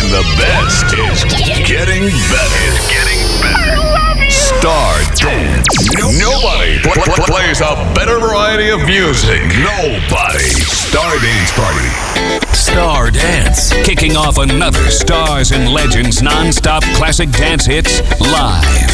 when the best is getting better. Is getting better. Star Dance. Nobody pl- pl- plays a better variety of music. Nobody. Star Dance Party. Star Dance, kicking off another Stars and Legends non-stop classic dance hits live.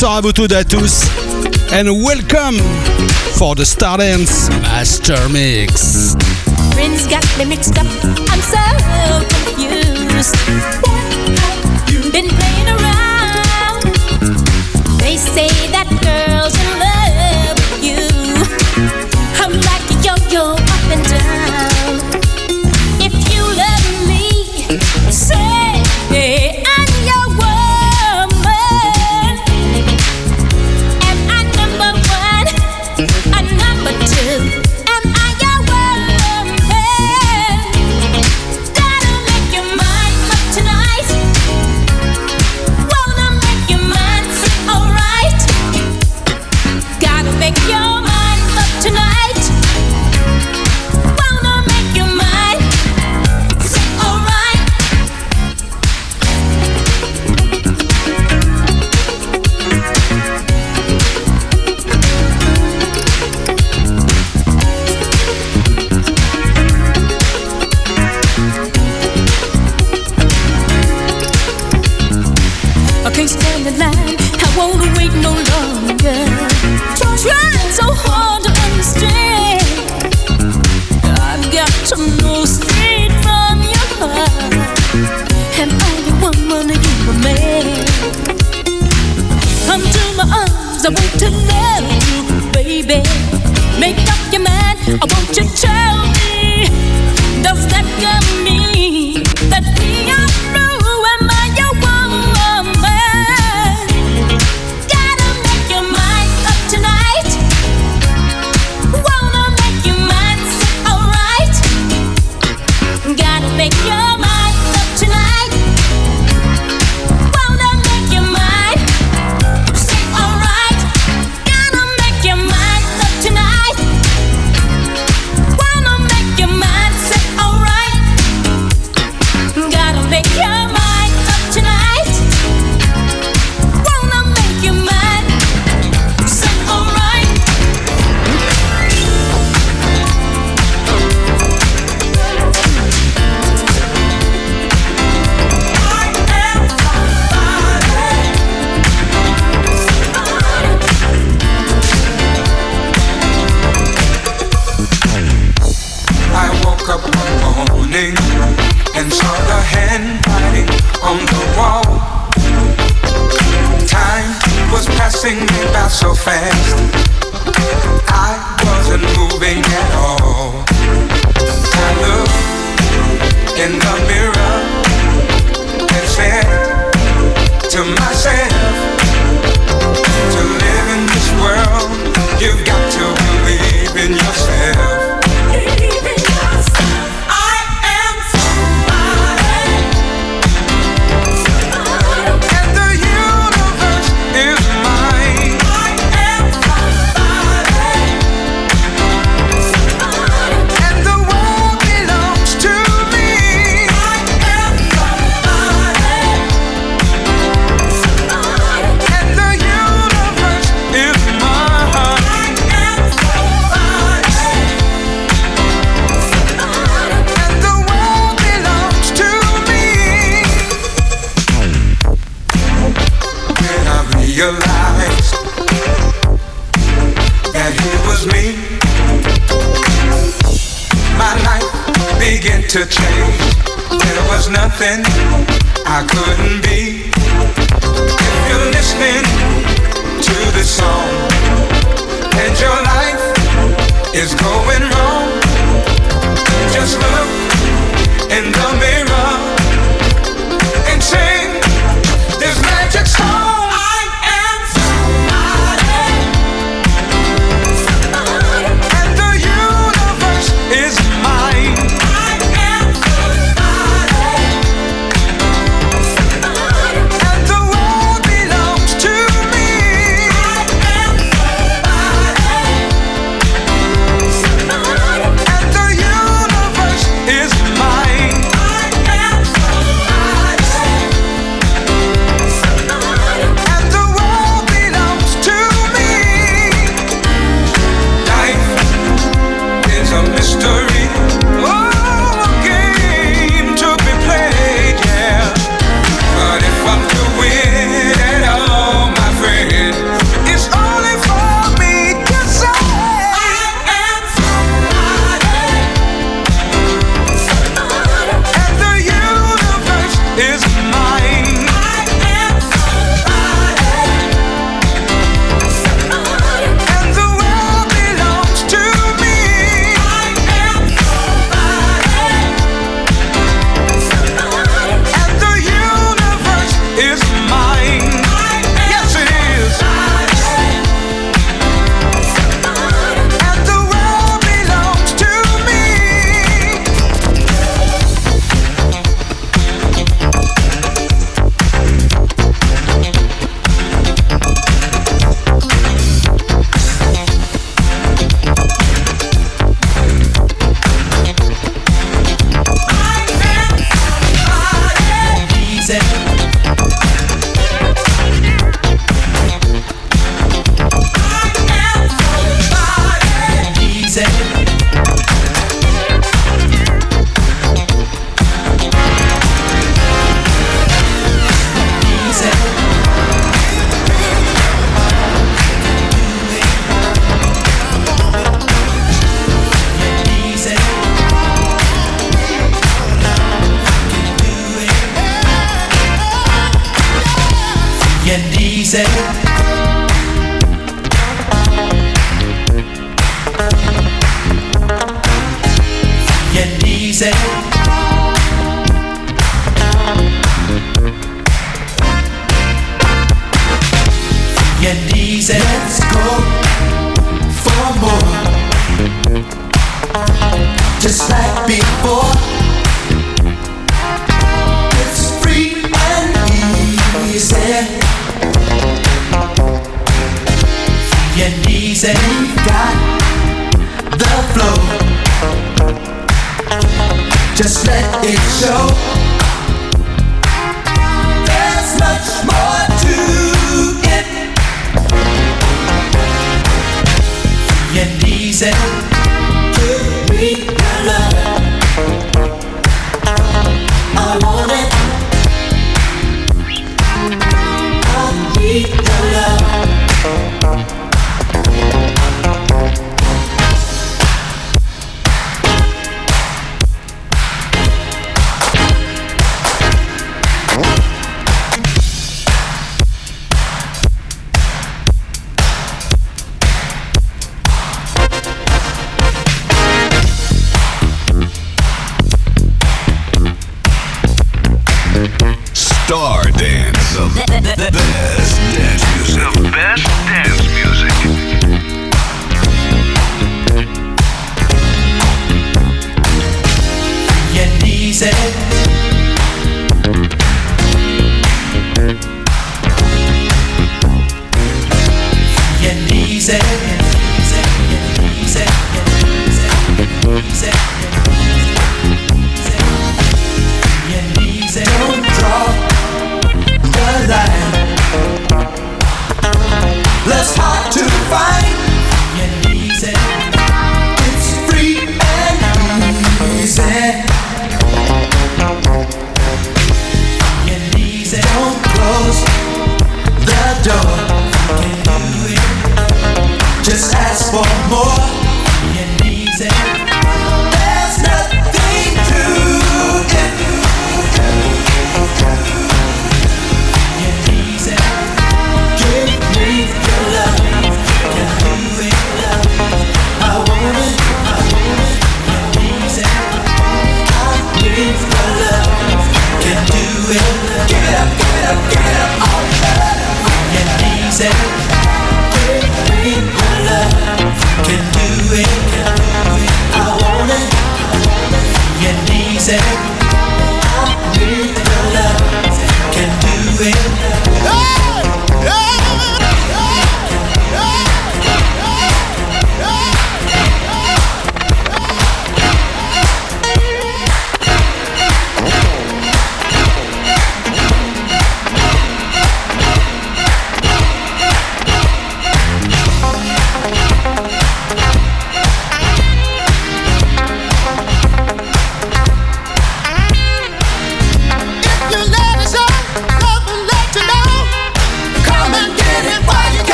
So à vous tous et à tous. And welcome for the Stardance Master Mix. Friends got me mixed up. I'm so confused. Been playing around? They say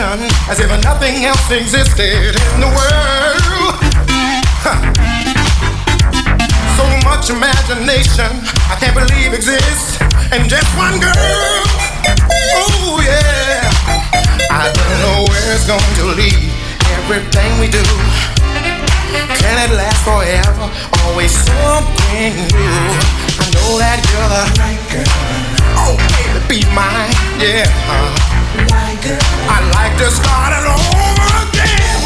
situation as if nothing else existed in the world. Huh. So much imagination I can't believe exists in just one girl. Oh yeah. I don't know where it's going to lead. Everything we do. Can it last forever? Always something new. I know that you're the right girl. Oh, baby, be mine, yeah. Uh-huh. I'd like to start it over again.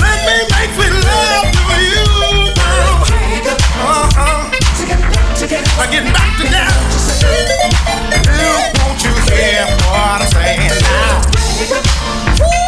Let me make love to you. Uh-huh. Now get back together. You, won't you hear what I'm saying now?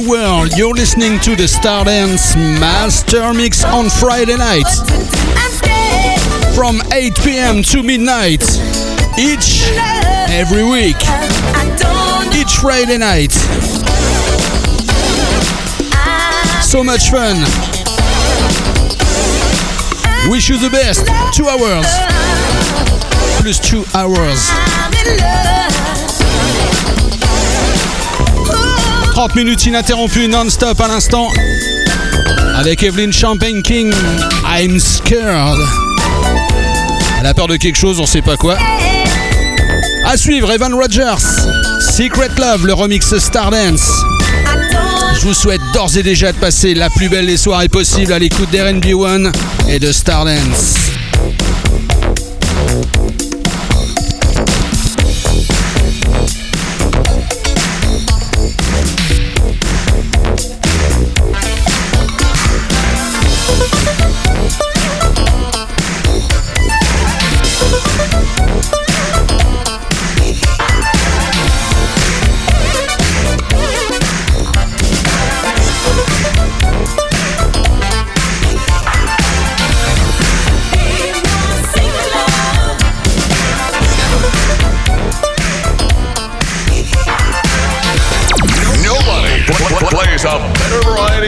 The world. You're listening to the Stardance Master Mix on Friday night from 8 p.m. to midnight each every week. Each Friday night. So much fun. Wish you the best. Two hours. Plus two hours. 30 minutes ininterrompues non-stop à l'instant. Avec Evelyn Champagne King, I'm scared. Elle a peur de quelque chose, on sait pas quoi. À suivre, Evan Rogers, Secret Love, le remix Stardance. Je vous souhaite d'ores et déjà de passer la plus belle des soirées possibles à l'écoute d'RNB One et de Stardance.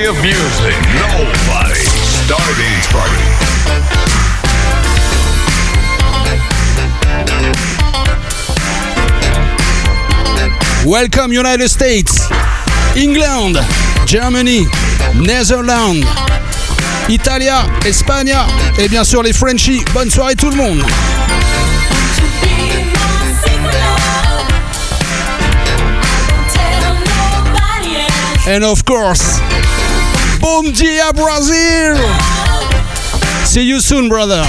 Of. Nobody. Stardance Party. Welcome United States, England, Germany, Netherlands, Italia, Espagne et bien sûr les Frenchies. Bonne soirée tout le monde. And of course, Bom dia Brazil. See you soon, brother.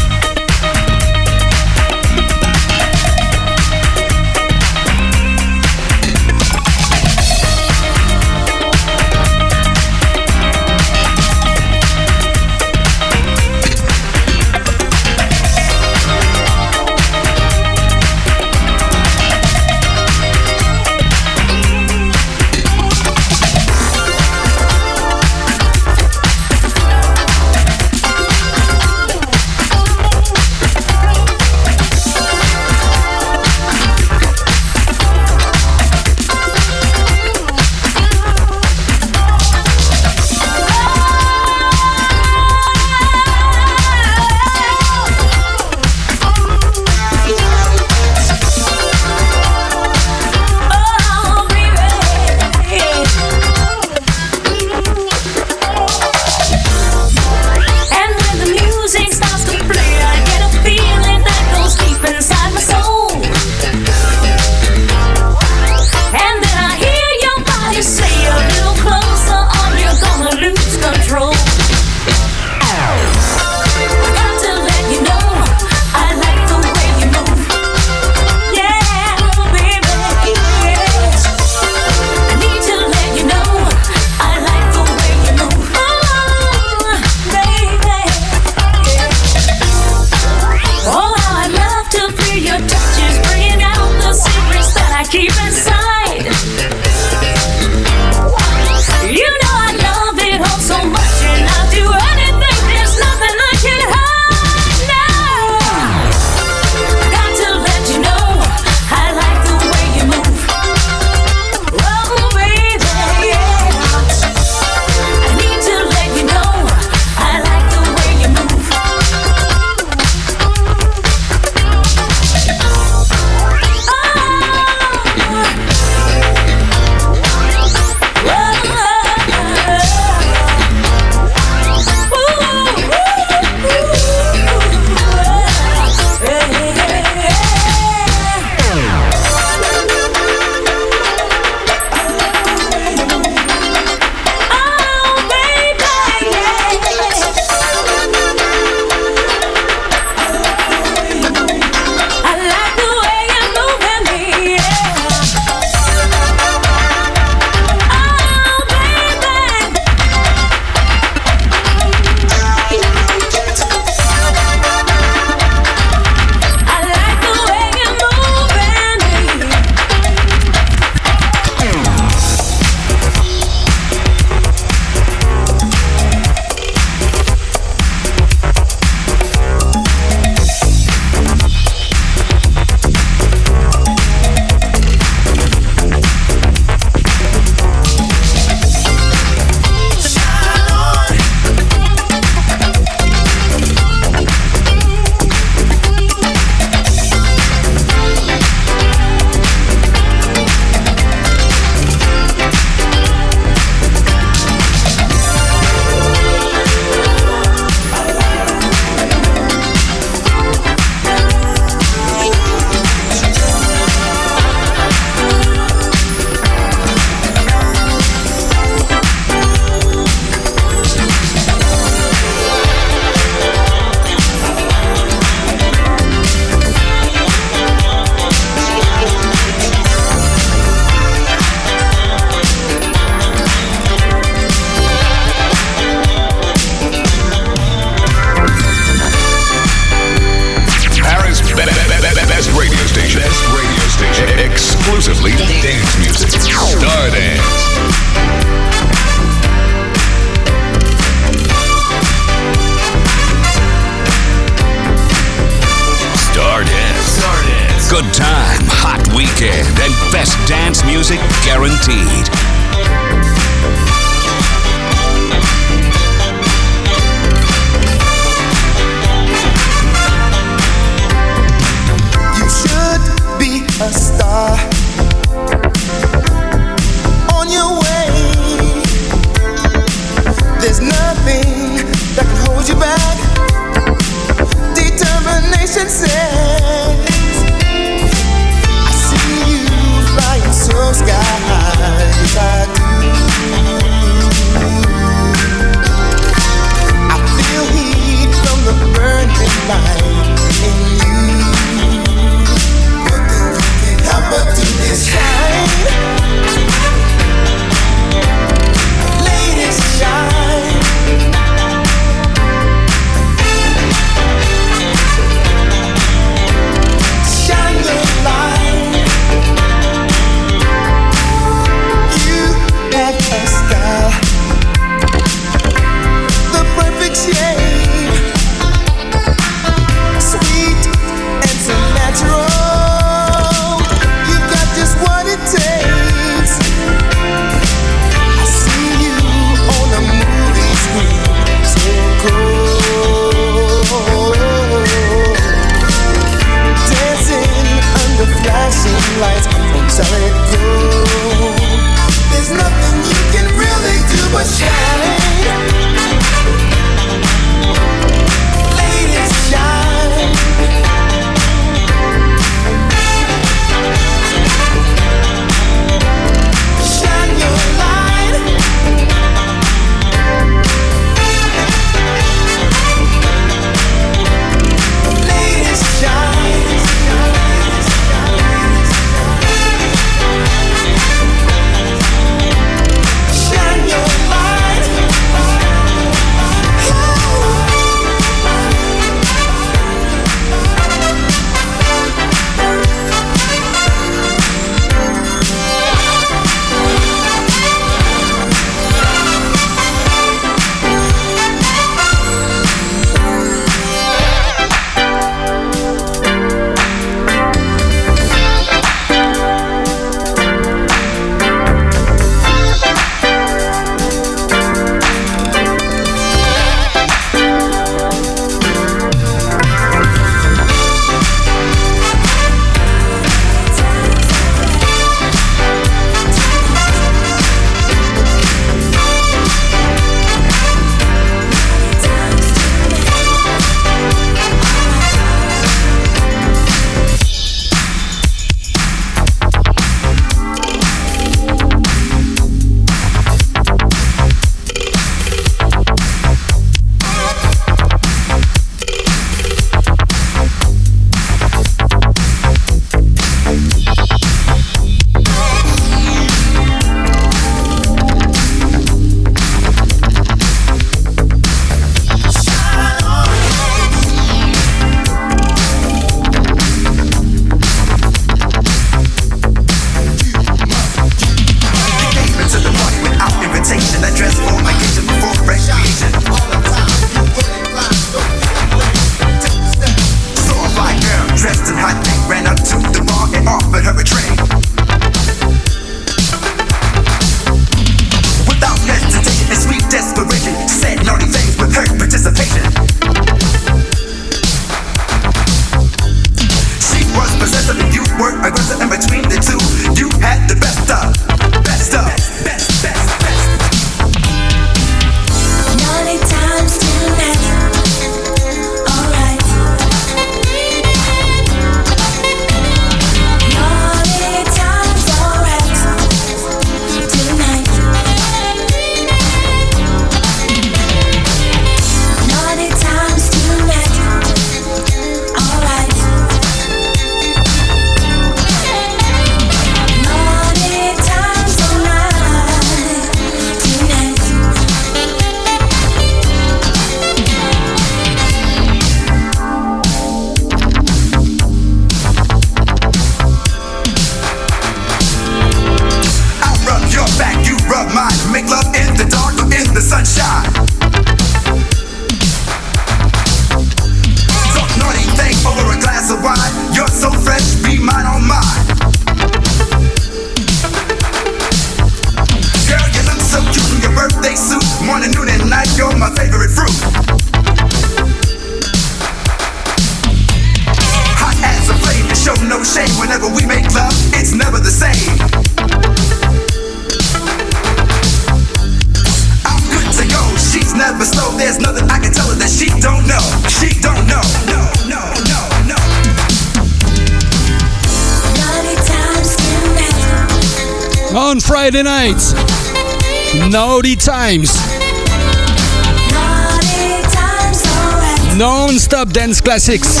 classics.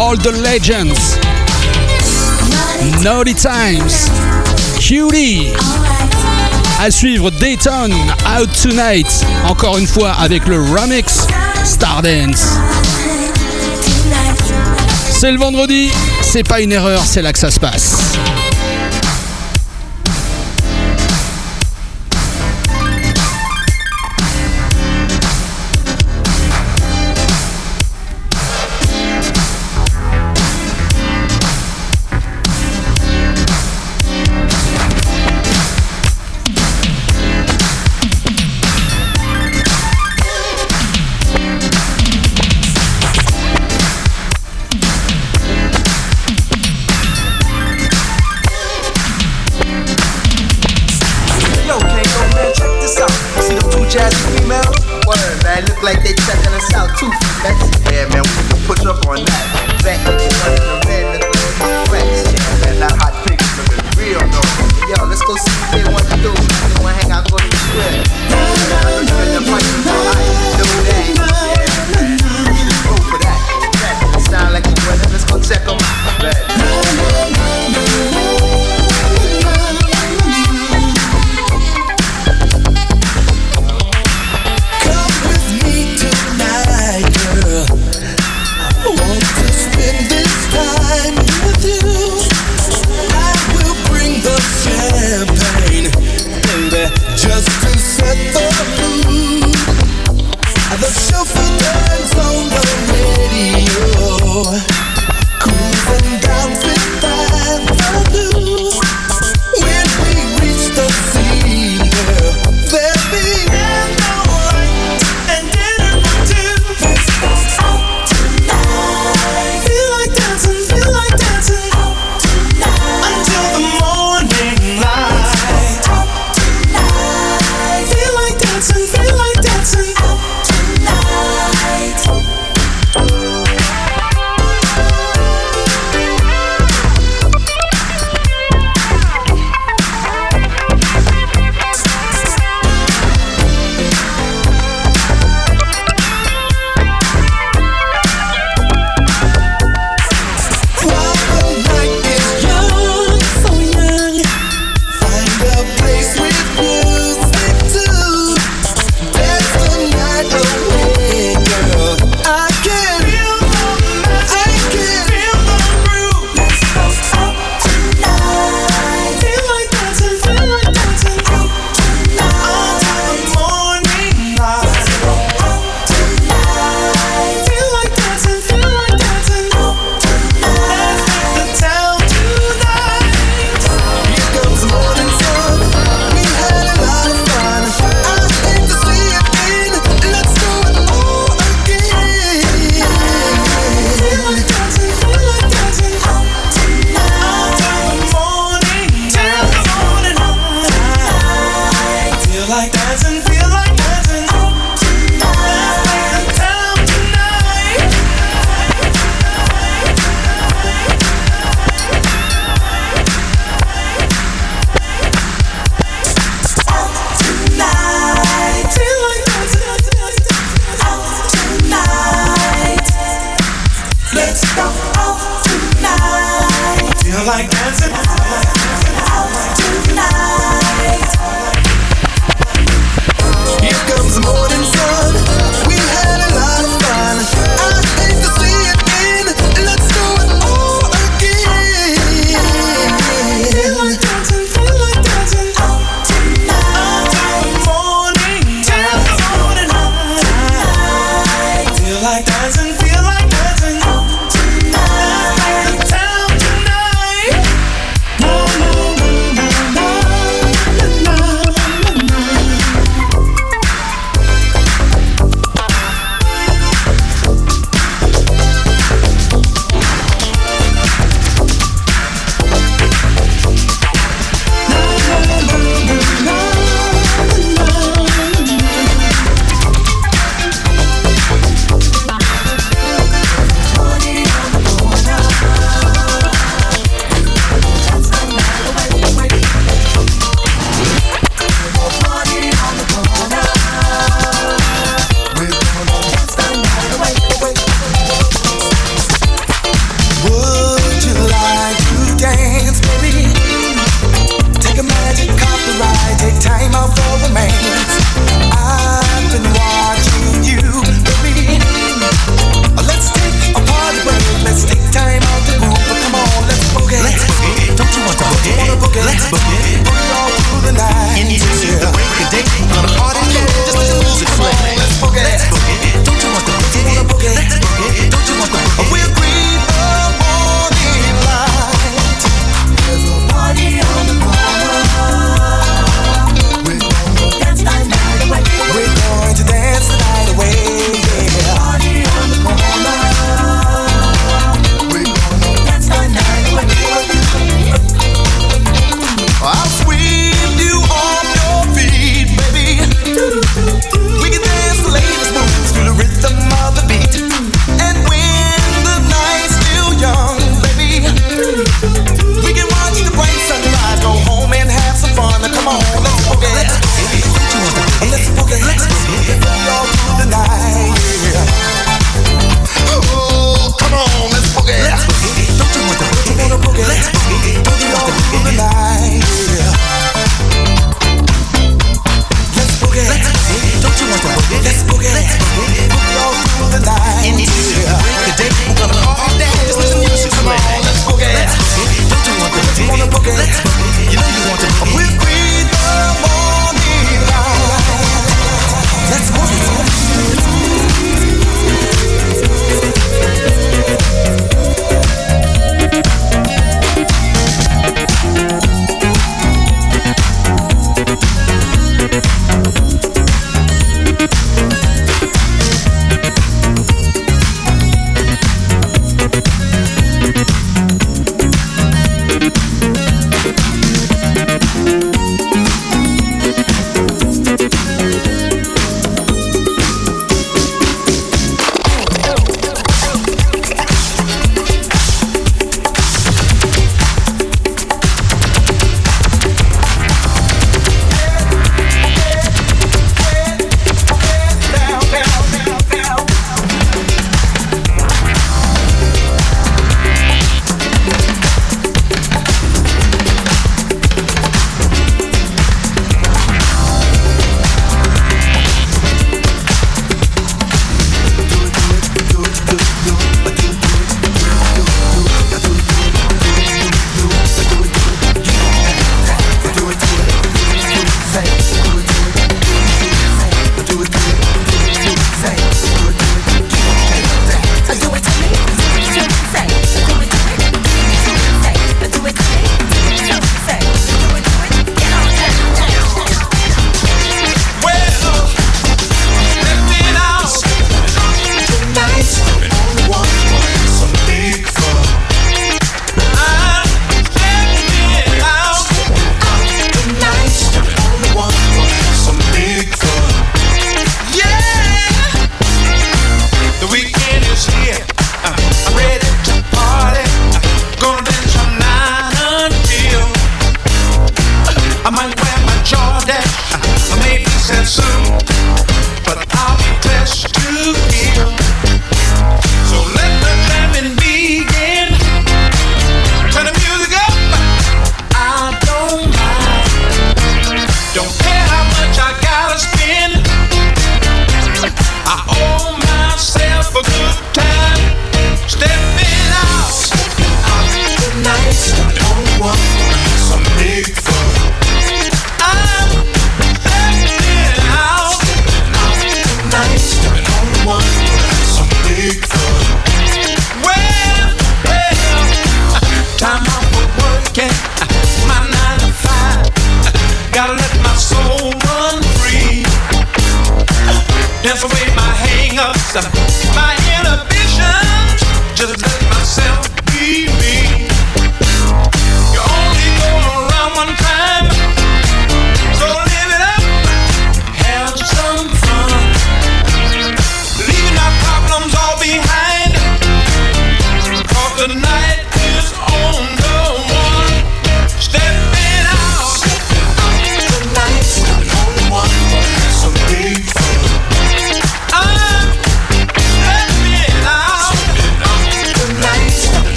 All the legends. Naughty Times. Cutie. À suivre Dayton Out Tonight. Encore une fois avec le remix Stardance. C'est le vendredi. C'est pas une erreur, c'est là que ça se passe. That's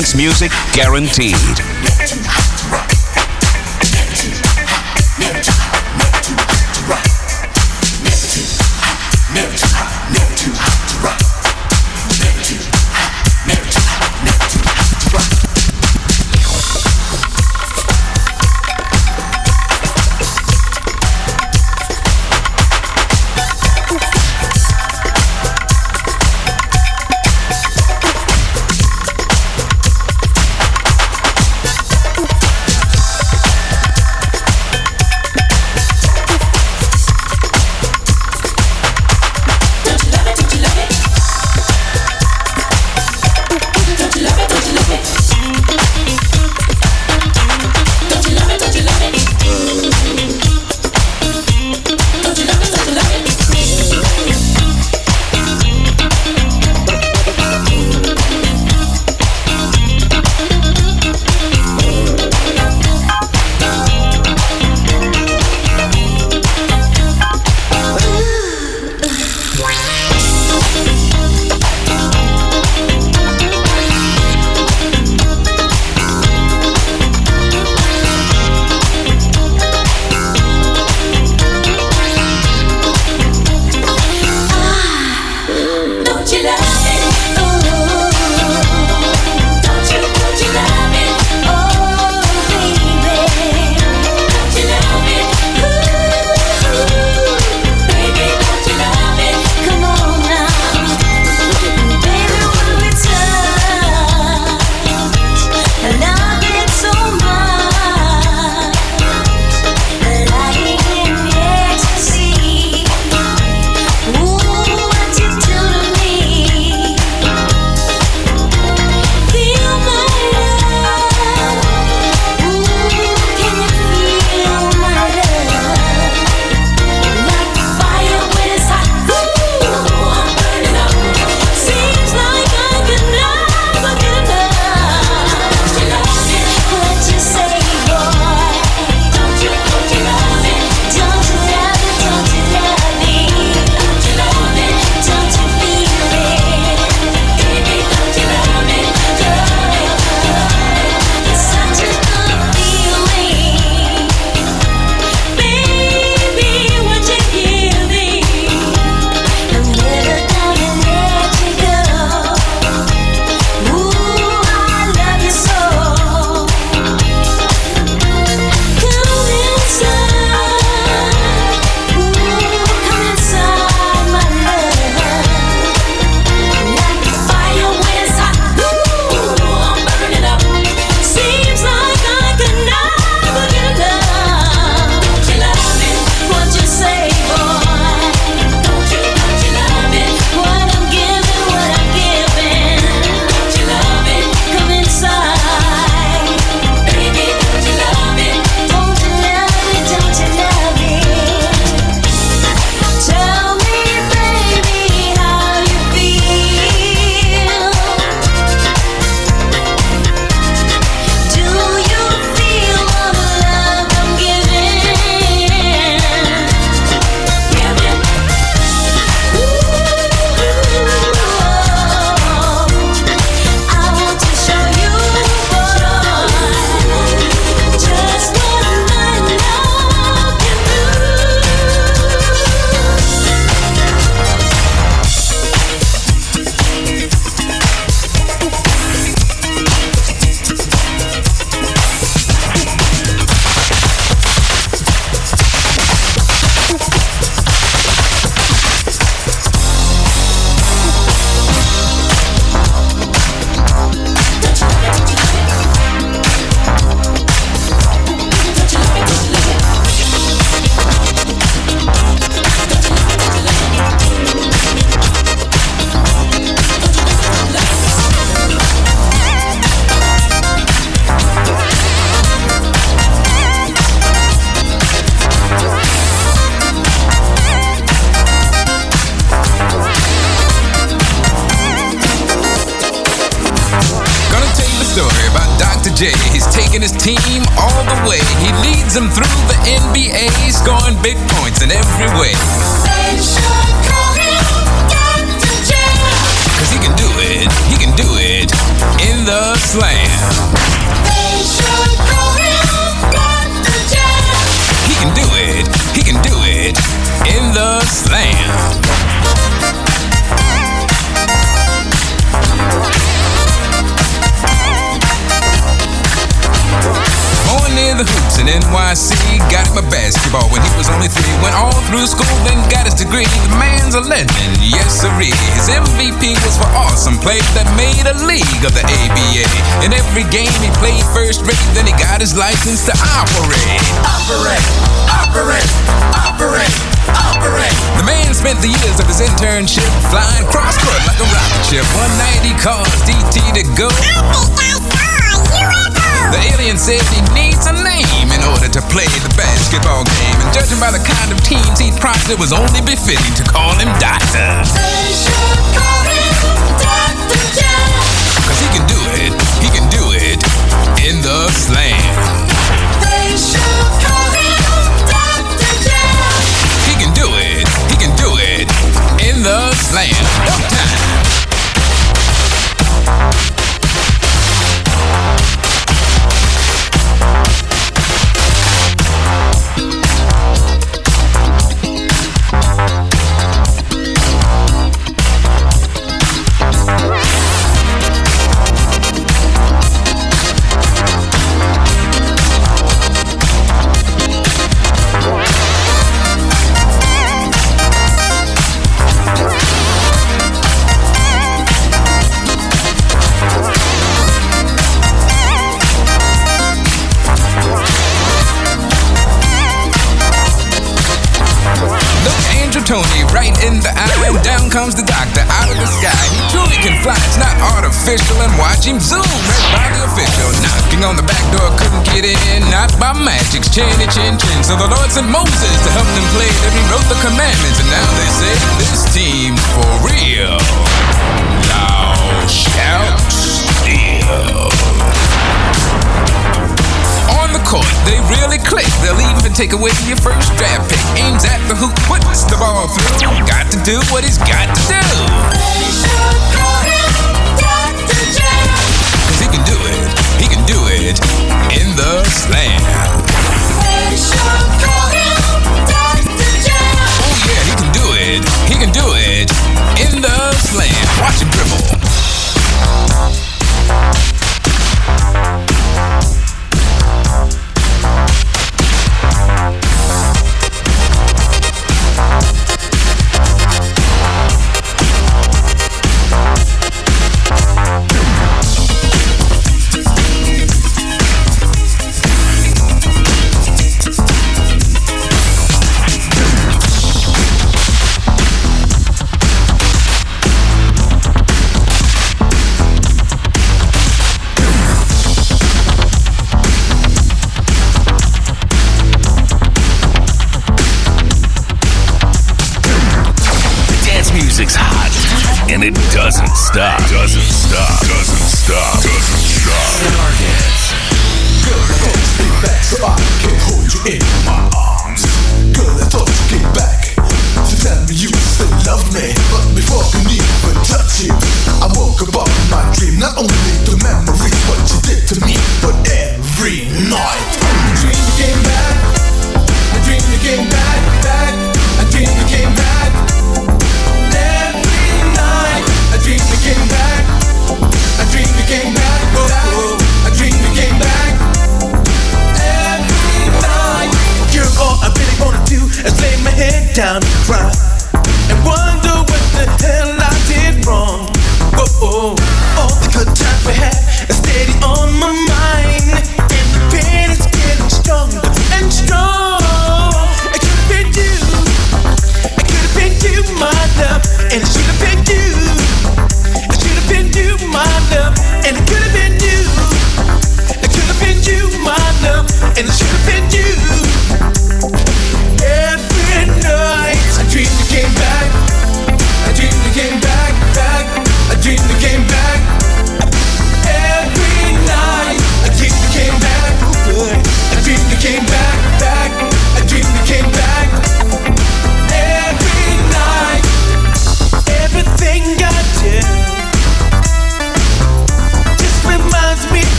dance music guaranteed. Take away your first draft pick. Aims at the hoop, puts the ball through. Got to do what he's got to do.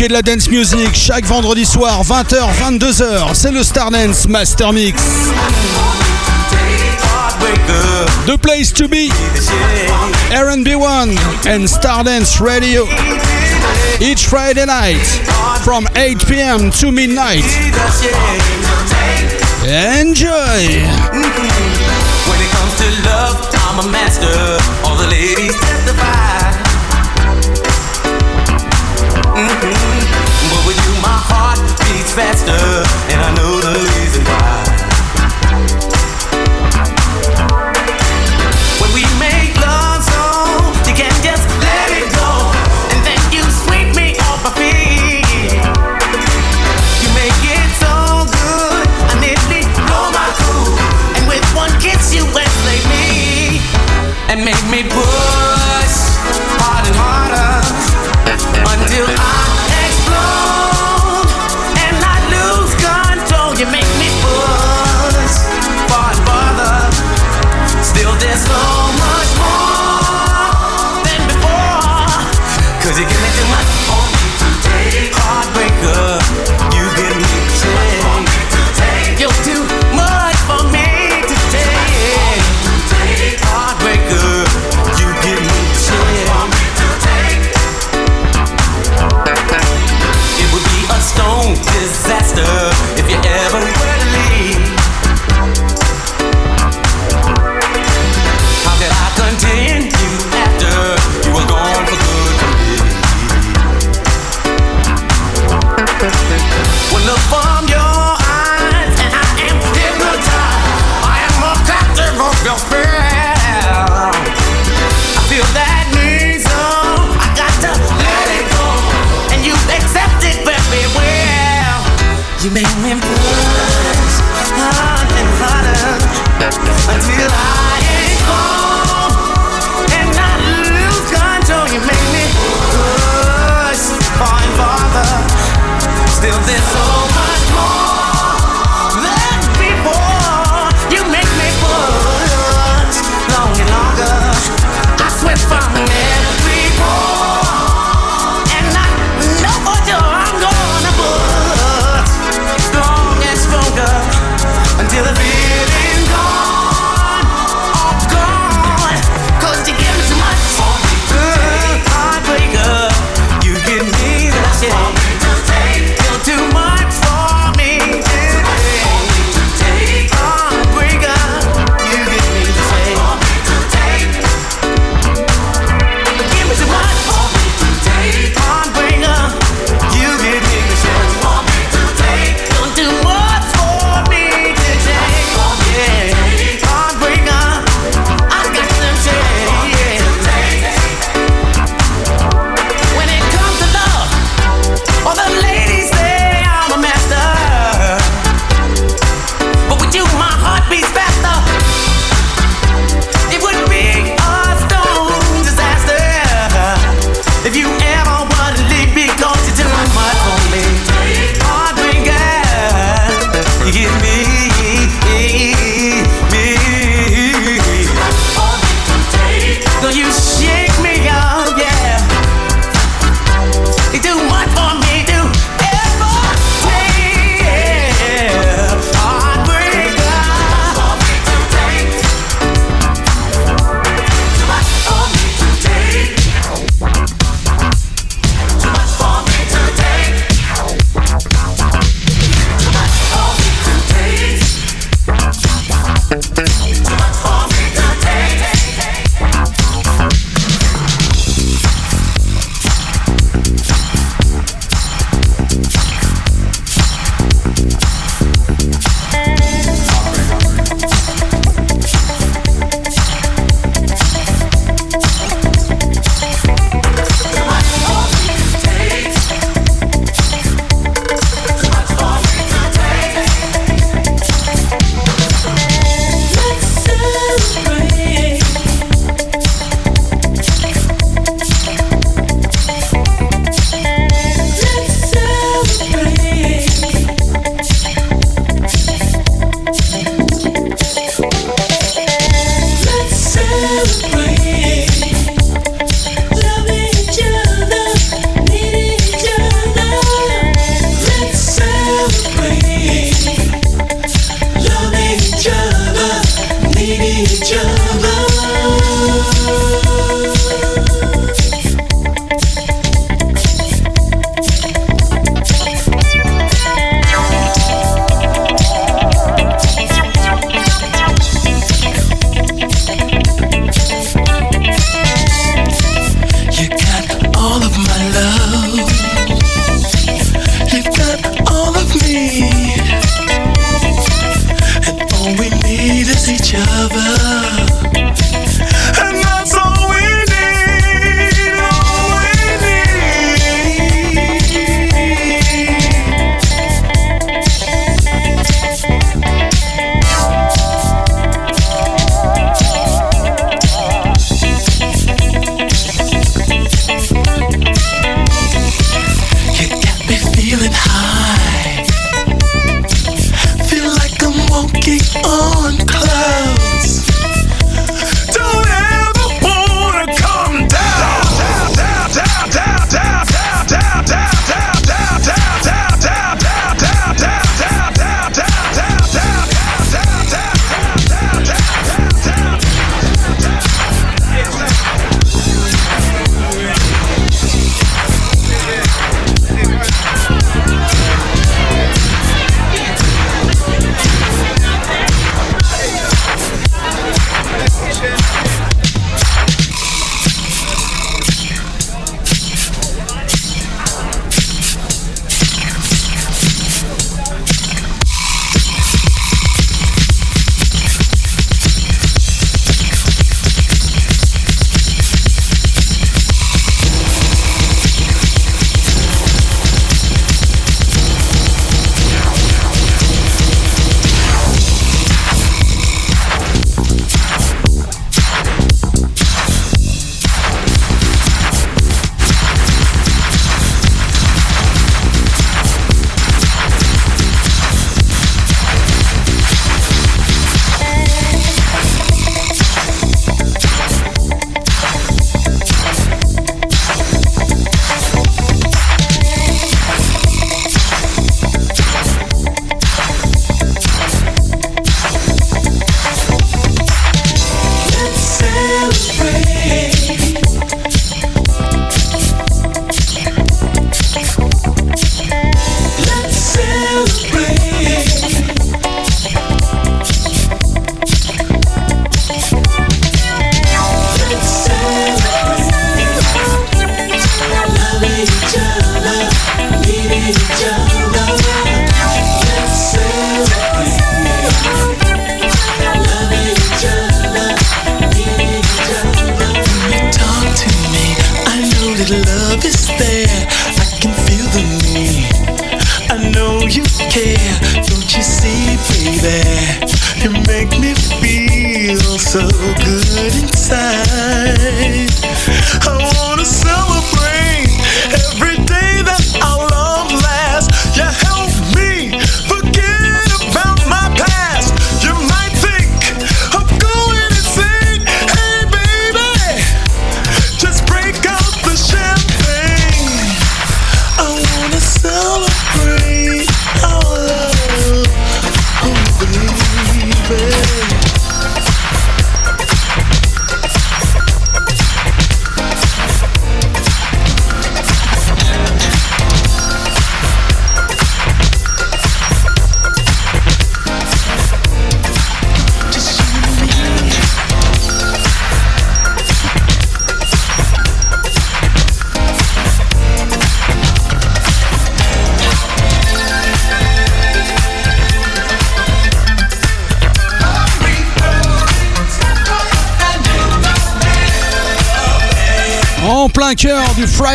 et de la dance music chaque vendredi soir 20h 22h. C'est le Star Dance Master Mix. The place to be. R&B1 and Stardance Radio. Each Friday night from 8 p.m. to midnight. Enjoy. When it comes to love, I'm a master. All the ladies faster, and I know the reason why. When we make love so you can just let it go, and then you sweep me off my feet. You make it so good, I nearly blow my cool, and with one kiss you enslave me and make me push.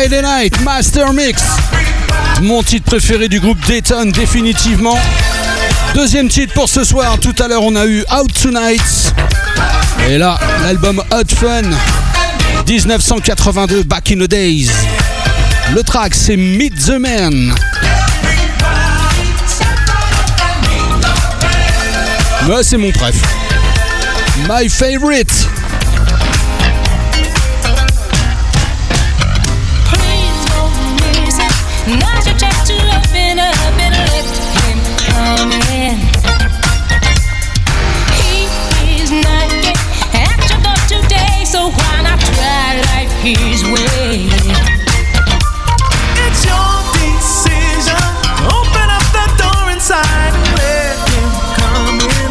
Friday Night Master Mix. Mon titre préféré du groupe Dayton, définitivement. Deuxième titre pour ce soir. Tout à l'heure, on a eu Out Tonight. Et là, l'album Hot Fun 1982, Back in the Days. Le track, c'est Meet the Man. Mais c'est mon préf. My favorite. his way. It's your decision. Open up the door inside and let him come in.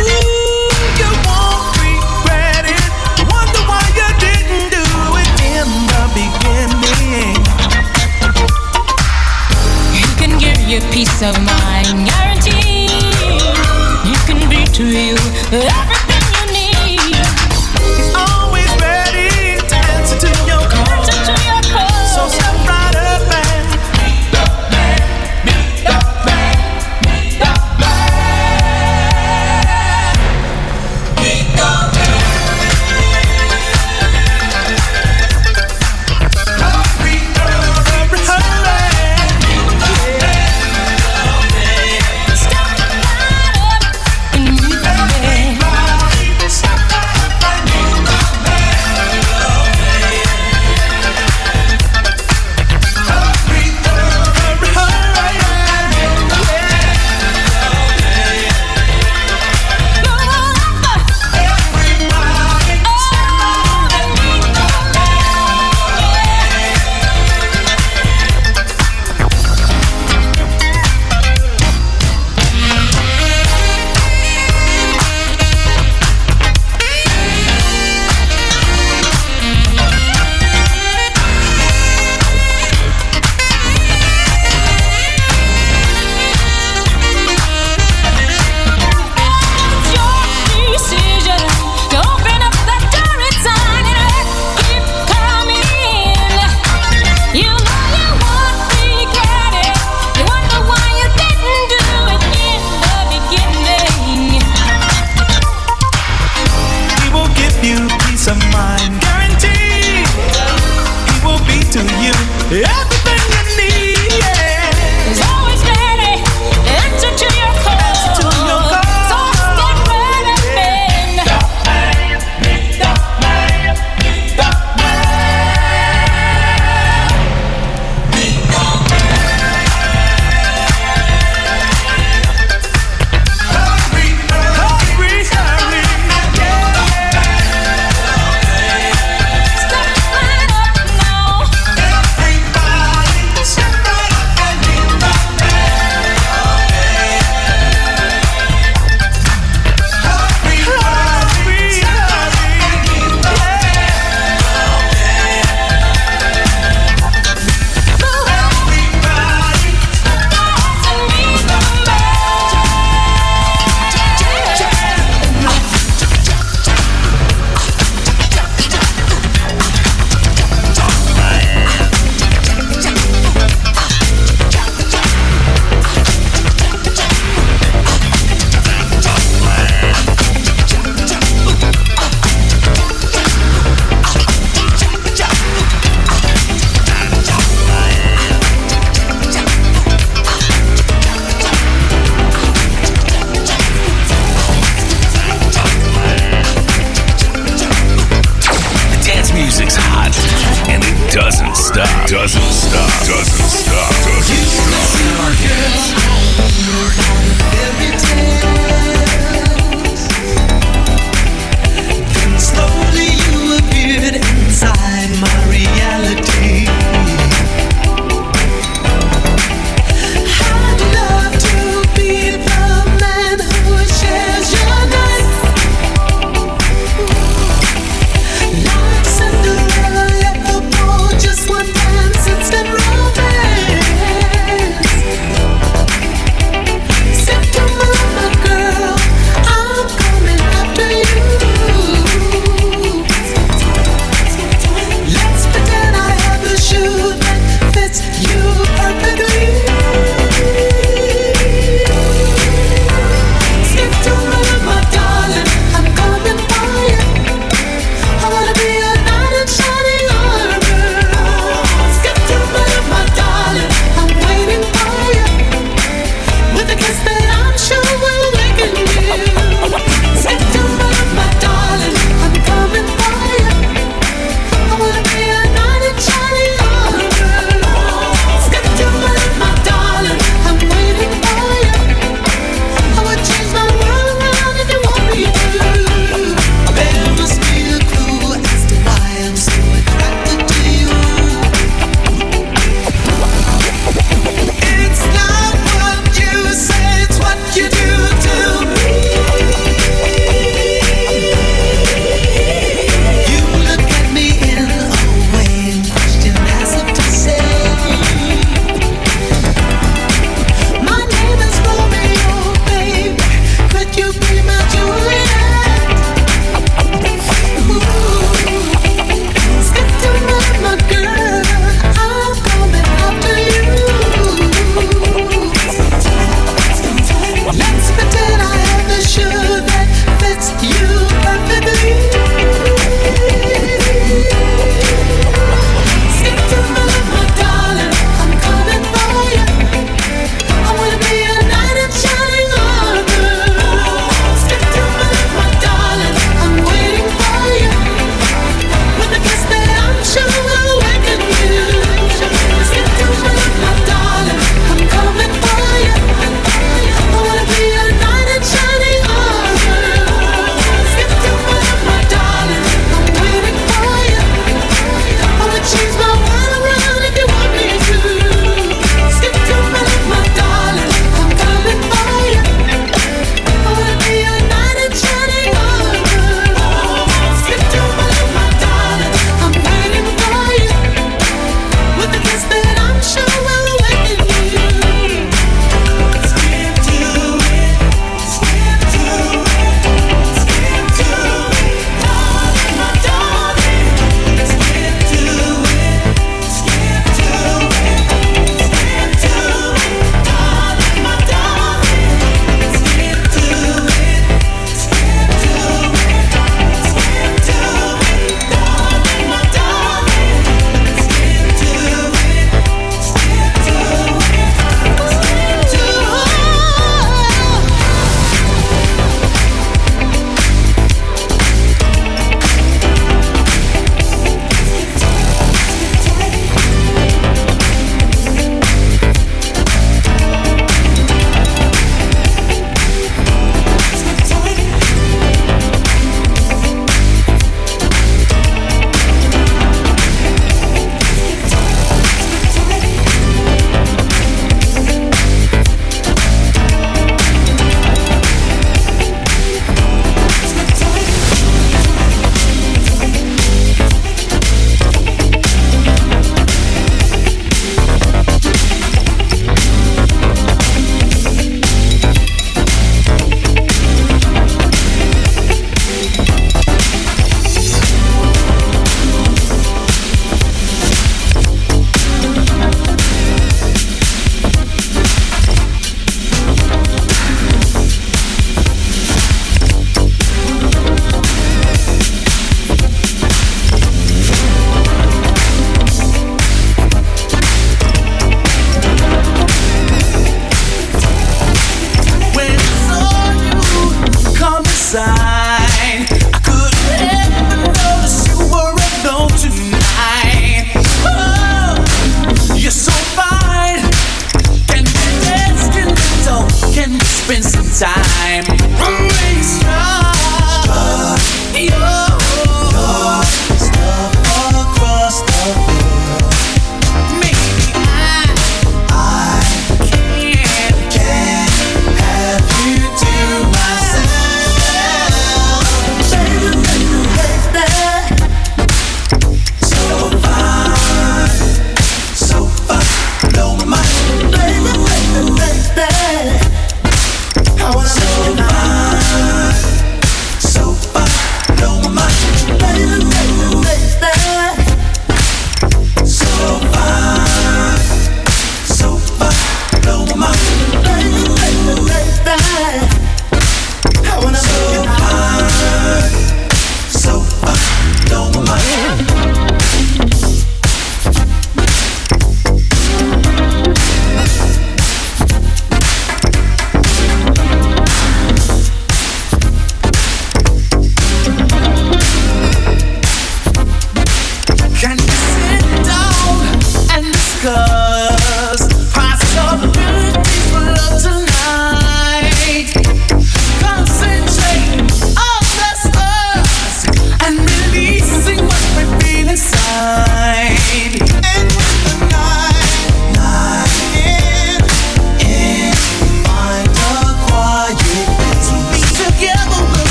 Ooh, you won't regret it. Wonder why you didn't do it in the beginning. You can give your peace of mind.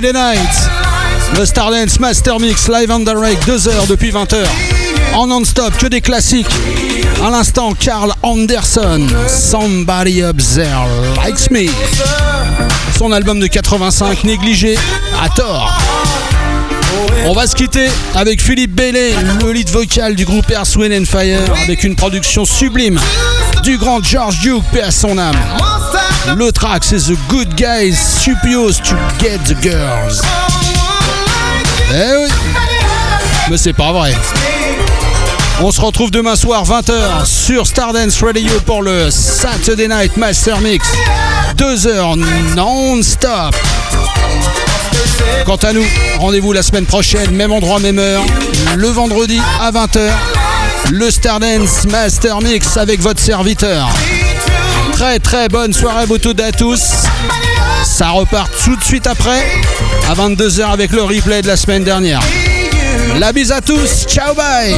Friday Night. Le Master Mix live and direct, 2 heures depuis 20h. En non-stop, que des classiques. À l'instant, Carl Anderson, Somebody Up There Likes Me. Son album de 85, négligé à tort. On va se quitter avec Philippe Bailey, le lead vocal du groupe Air, Swing and Fire, avec une production sublime du grand George Duke, paix à son âme. Le track c'est The Good Guys Supposed to Get the Girls. Eh oui. Mais c'est pas vrai. On se retrouve demain soir 20h sur Stardance Radio pour le Saturday Night Master Mix. 2 heures non-stop. Quant à nous, rendez-vous la semaine prochaine, même endroit, même heure, le vendredi à 20h, le Stardance Master Mix avec votre serviteur très très bonne soirée Motoda à tous. Ça repart tout de suite après, à 22h avec le replay de la semaine dernière. La bise à tous, ciao bye